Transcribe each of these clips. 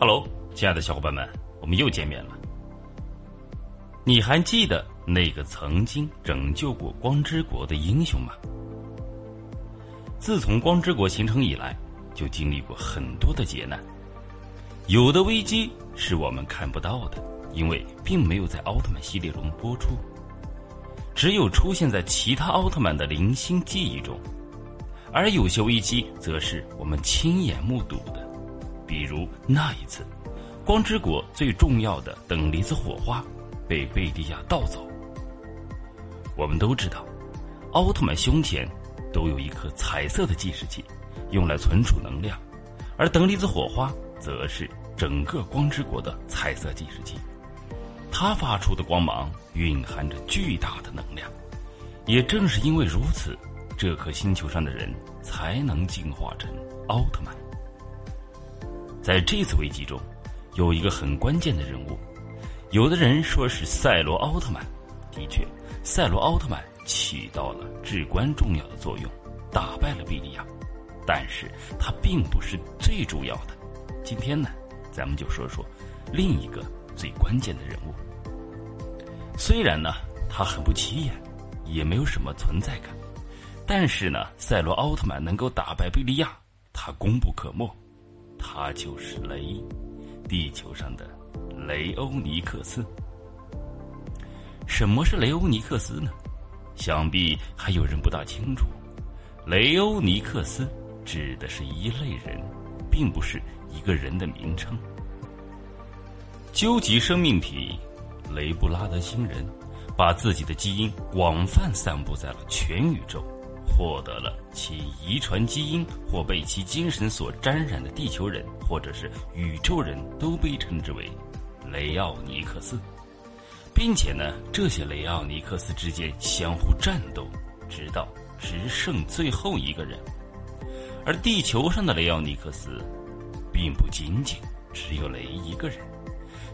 Hello，亲爱的小伙伴们，我们又见面了。你还记得那个曾经拯救过光之国的英雄吗？自从光之国形成以来，就经历过很多的劫难。有的危机是我们看不到的，因为并没有在奥特曼系列中播出，只有出现在其他奥特曼的零星记忆中。而有些危机，则是我们亲眼目睹的。比如那一次，光之国最重要的等离子火花被贝利亚盗走。我们都知道，奥特曼胸前都有一颗彩色的计时器，用来存储能量，而等离子火花则是整个光之国的彩色计时器。它发出的光芒蕴含着巨大的能量，也正是因为如此，这颗星球上的人才能进化成奥特曼。在这次危机中，有一个很关键的人物，有的人说是赛罗奥特曼。的确，赛罗奥特曼起到了至关重要的作用，打败了贝利亚。但是他并不是最主要的。今天呢，咱们就说说另一个最关键的人物。虽然呢，他很不起眼，也没有什么存在感，但是呢，赛罗奥特曼能够打败贝利亚，他功不可没。他就是雷，地球上的雷欧尼克斯。什么是雷欧尼克斯呢？想必还有人不大清楚。雷欧尼克斯指的是一类人，并不是一个人的名称。究极生命体雷布拉德星人，把自己的基因广泛散布在了全宇宙。获得了其遗传基因或被其精神所沾染的地球人，或者是宇宙人都被称之为雷奥尼克斯，并且呢，这些雷奥尼克斯之间相互战斗，直到只剩最后一个人。而地球上的雷奥尼克斯，并不仅仅只有雷一个人，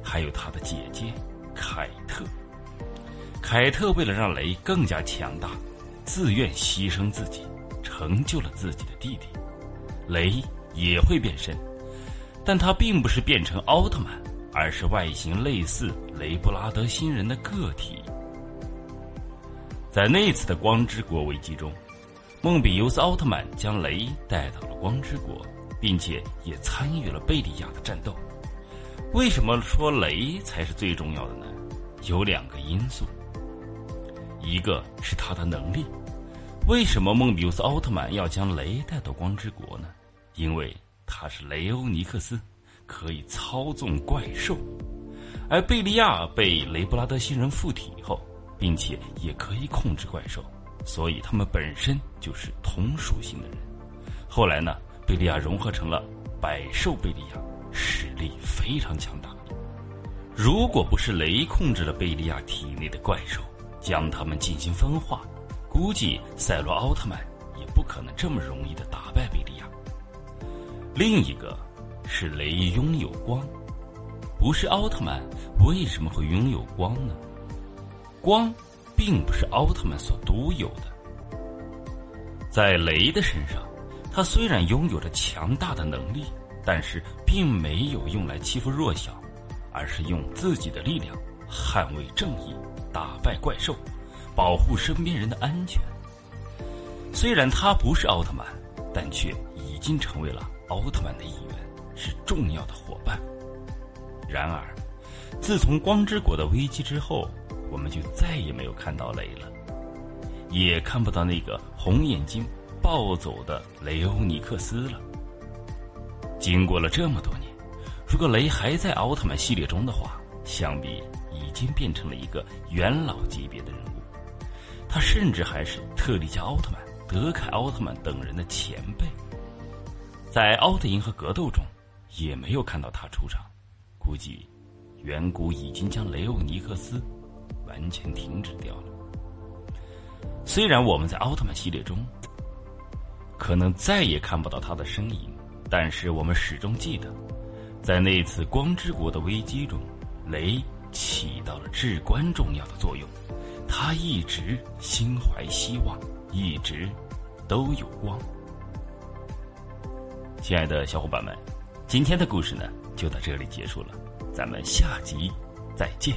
还有他的姐姐凯特。凯特为了让雷更加强大。自愿牺牲自己，成就了自己的弟弟。雷也会变身，但他并不是变成奥特曼，而是外形类似雷布拉德星人的个体。在那次的光之国危机中，梦比优斯奥特曼将雷带到了光之国，并且也参与了贝利亚的战斗。为什么说雷才是最重要的呢？有两个因素。一个是他的能力，为什么梦比乌斯奥特曼要将雷带到光之国呢？因为他是雷欧尼克斯，可以操纵怪兽，而贝利亚被雷布拉德星人附体后，并且也可以控制怪兽，所以他们本身就是同属性的人。后来呢，贝利亚融合成了百兽贝利亚，实力非常强大。如果不是雷控制了贝利亚体内的怪兽，将他们进行分化，估计赛罗奥特曼也不可能这么容易的打败贝利亚。另一个是雷拥有光，不是奥特曼为什么会拥有光呢？光并不是奥特曼所独有的，在雷的身上，他虽然拥有着强大的能力，但是并没有用来欺负弱小，而是用自己的力量捍卫正义。打败怪兽，保护身边人的安全。虽然他不是奥特曼，但却已经成为了奥特曼的一员，是重要的伙伴。然而，自从光之国的危机之后，我们就再也没有看到雷了，也看不到那个红眼睛暴走的雷欧尼克斯了。经过了这么多年，如果雷还在奥特曼系列中的话，想必。已经变成了一个元老级别的人物，他甚至还是特利迦奥特曼、德凯奥特曼等人的前辈。在奥特银河格斗中，也没有看到他出场，估计远古已经将雷欧尼克斯完全停止掉了。虽然我们在奥特曼系列中可能再也看不到他的身影，但是我们始终记得，在那次光之国的危机中，雷。起到了至关重要的作用，他一直心怀希望，一直都有光。亲爱的小伙伴们，今天的故事呢就到这里结束了，咱们下集再见。